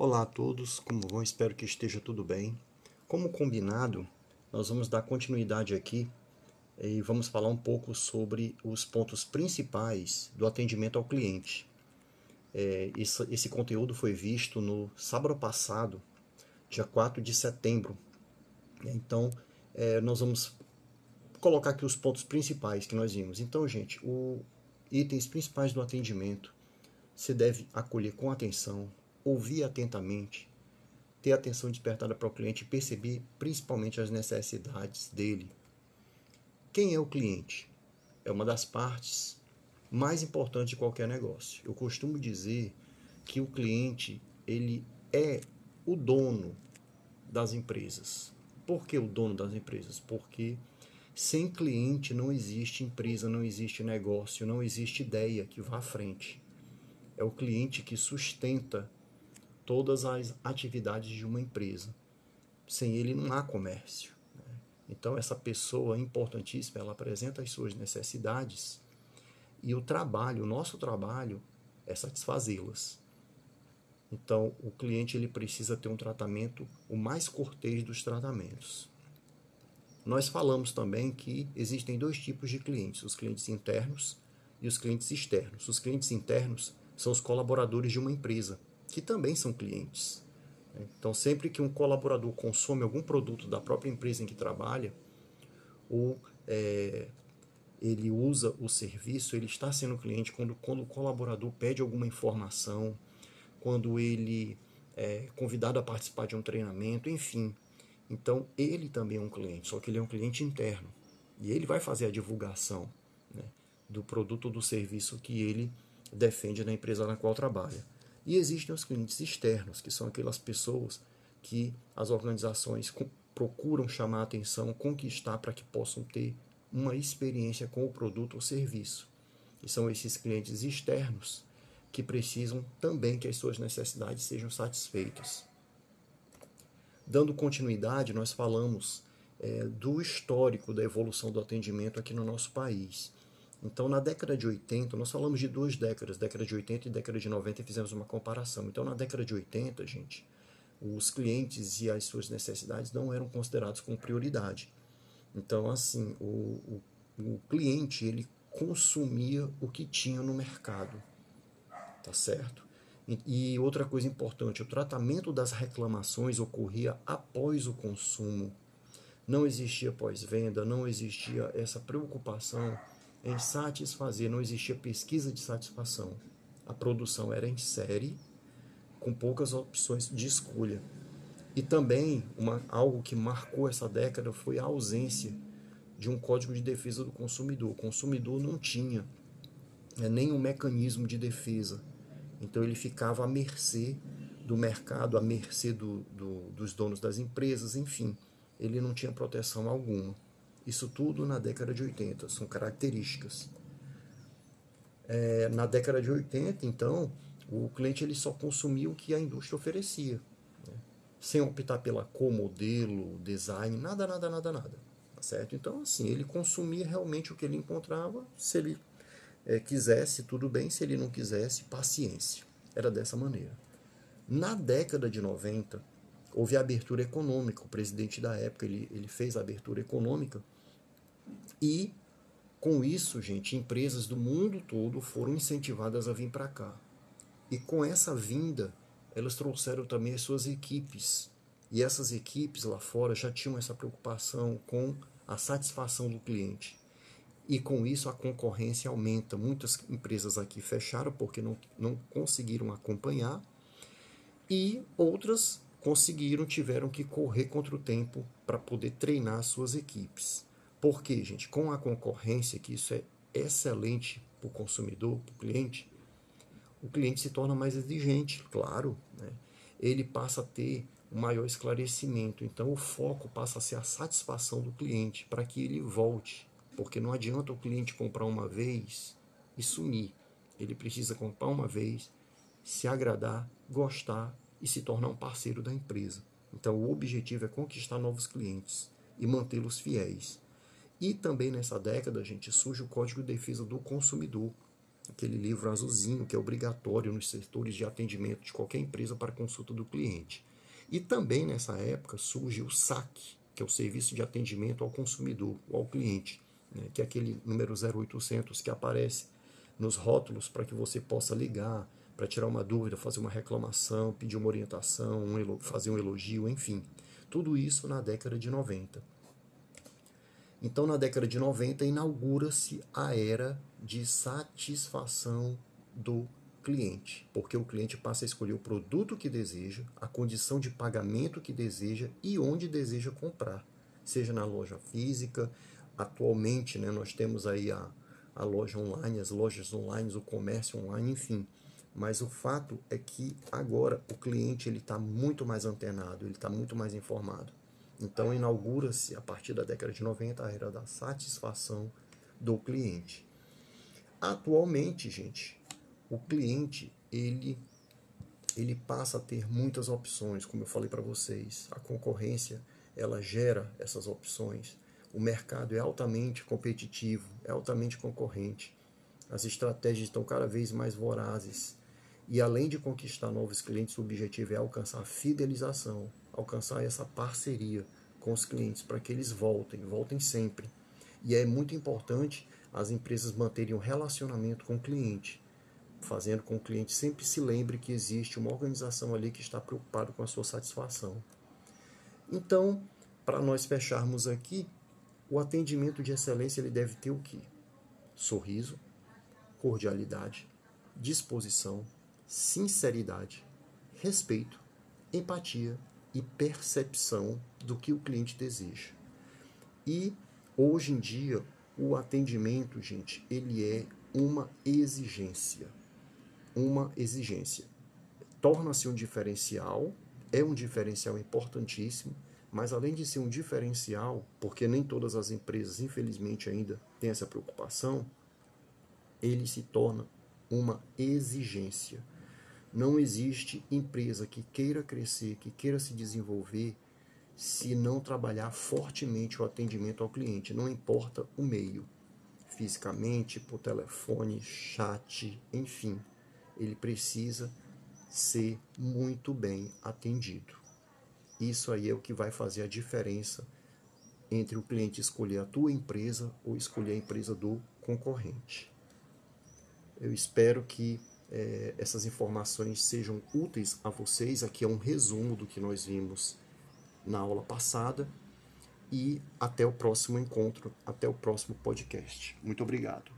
Olá a todos, como vão? Espero que esteja tudo bem. Como combinado, nós vamos dar continuidade aqui e vamos falar um pouco sobre os pontos principais do atendimento ao cliente. É, esse, esse conteúdo foi visto no sábado passado, dia 4 de setembro. Então, é, nós vamos colocar aqui os pontos principais que nós vimos. Então, gente, os itens principais do atendimento se deve acolher com atenção, ouvir atentamente, ter atenção despertada para o cliente e perceber principalmente as necessidades dele. Quem é o cliente? É uma das partes mais importantes de qualquer negócio. Eu costumo dizer que o cliente ele é o dono das empresas. Por que o dono das empresas? Porque sem cliente não existe empresa, não existe negócio, não existe ideia que vá à frente. É o cliente que sustenta todas as atividades de uma empresa. Sem ele não há comércio. Né? Então, essa pessoa importantíssima, ela apresenta as suas necessidades e o trabalho, o nosso trabalho, é satisfazê-las. Então, o cliente ele precisa ter um tratamento o mais cortês dos tratamentos. Nós falamos também que existem dois tipos de clientes: os clientes internos e os clientes externos. Os clientes internos são os colaboradores de uma empresa, que também são clientes. Então, sempre que um colaborador consome algum produto da própria empresa em que trabalha, ou é, ele usa o serviço, ele está sendo cliente quando, quando o colaborador pede alguma informação, quando ele é convidado a participar de um treinamento, enfim. Então, ele também é um cliente, só que ele é um cliente interno. E ele vai fazer a divulgação né, do produto ou do serviço que ele defende na empresa na qual trabalha. E existem os clientes externos, que são aquelas pessoas que as organizações procuram chamar atenção, conquistar para que possam ter uma experiência com o produto ou serviço. E são esses clientes externos que precisam também que as suas necessidades sejam satisfeitas. Dando continuidade, nós falamos é, do histórico da evolução do atendimento aqui no nosso país. Então, na década de 80, nós falamos de duas décadas, década de 80 e década de 90, e fizemos uma comparação. Então, na década de 80, gente, os clientes e as suas necessidades não eram considerados como prioridade. Então, assim, o, o, o cliente, ele consumia o que tinha no mercado, tá certo? E outra coisa importante, o tratamento das reclamações ocorria após o consumo. Não existia pós-venda, não existia essa preocupação em satisfazer, não existia pesquisa de satisfação. A produção era em série, com poucas opções de escolha. E também uma, algo que marcou essa década foi a ausência de um código de defesa do consumidor. O consumidor não tinha né, nenhum mecanismo de defesa. Então ele ficava à mercê do mercado, à mercê do, do, dos donos das empresas, enfim, ele não tinha proteção alguma. Isso tudo na década de 80, são características. É, na década de 80, então, o cliente ele só consumia o que a indústria oferecia, né? sem optar pela cor, modelo, design, nada, nada, nada, nada. Tá certo? Então, assim, ele consumia realmente o que ele encontrava, se ele é, quisesse, tudo bem, se ele não quisesse, paciência. Era dessa maneira. Na década de 90, houve a abertura econômica. O presidente da época ele, ele fez a abertura econômica e com isso, gente, empresas do mundo todo foram incentivadas a vir para cá. E com essa vinda, elas trouxeram também as suas equipes. E essas equipes lá fora já tinham essa preocupação com a satisfação do cliente. E com isso a concorrência aumenta. Muitas empresas aqui fecharam porque não, não conseguiram acompanhar. E outras conseguiram, tiveram que correr contra o tempo para poder treinar suas equipes. Por quê, gente? Com a concorrência, que isso é excelente para o consumidor, para o cliente, o cliente se torna mais exigente, claro. Né? Ele passa a ter um maior esclarecimento. Então, o foco passa a ser a satisfação do cliente para que ele volte. Porque não adianta o cliente comprar uma vez e sumir. Ele precisa comprar uma vez, se agradar, gostar e se tornar um parceiro da empresa. Então, o objetivo é conquistar novos clientes e mantê-los fiéis. E também nessa década, gente, surge o Código de Defesa do Consumidor, aquele livro azulzinho que é obrigatório nos setores de atendimento de qualquer empresa para consulta do cliente. E também nessa época surge o SAC, que é o Serviço de Atendimento ao Consumidor ou ao Cliente, né, que é aquele número 0800 que aparece nos rótulos para que você possa ligar para tirar uma dúvida, fazer uma reclamação, pedir uma orientação, um fazer um elogio, enfim. Tudo isso na década de 90. Então, na década de 90, inaugura-se a era de satisfação do cliente, porque o cliente passa a escolher o produto que deseja, a condição de pagamento que deseja e onde deseja comprar, seja na loja física. Atualmente, né, nós temos aí a, a loja online, as lojas online, o comércio online, enfim. Mas o fato é que agora o cliente ele está muito mais antenado, ele está muito mais informado. Então inaugura-se a partir da década de 90 a era da satisfação do cliente. Atualmente, gente, o cliente ele ele passa a ter muitas opções, como eu falei para vocês. A concorrência ela gera essas opções. O mercado é altamente competitivo, é altamente concorrente. As estratégias estão cada vez mais vorazes. E além de conquistar novos clientes, o objetivo é alcançar a fidelização, alcançar essa parceria com os clientes para que eles voltem, voltem sempre. E é muito importante as empresas manterem um relacionamento com o cliente, fazendo com que o cliente sempre se lembre que existe uma organização ali que está preocupada com a sua satisfação. Então, para nós fecharmos aqui, o atendimento de excelência ele deve ter o quê? Sorriso, cordialidade, disposição, sinceridade, respeito, empatia e percepção do que o cliente deseja. E hoje em dia o atendimento, gente, ele é uma exigência. Uma exigência. Torna-se um diferencial, é um diferencial importantíssimo, mas além de ser um diferencial, porque nem todas as empresas, infelizmente, ainda têm essa preocupação, ele se torna uma exigência. Não existe empresa que queira crescer, que queira se desenvolver, se não trabalhar fortemente o atendimento ao cliente, não importa o meio, fisicamente, por telefone, chat, enfim, ele precisa ser muito bem atendido. Isso aí é o que vai fazer a diferença entre o cliente escolher a tua empresa ou escolher a empresa do concorrente. Eu espero que é, essas informações sejam úteis a vocês. Aqui é um resumo do que nós vimos na aula passada. E até o próximo encontro, até o próximo podcast. Muito obrigado.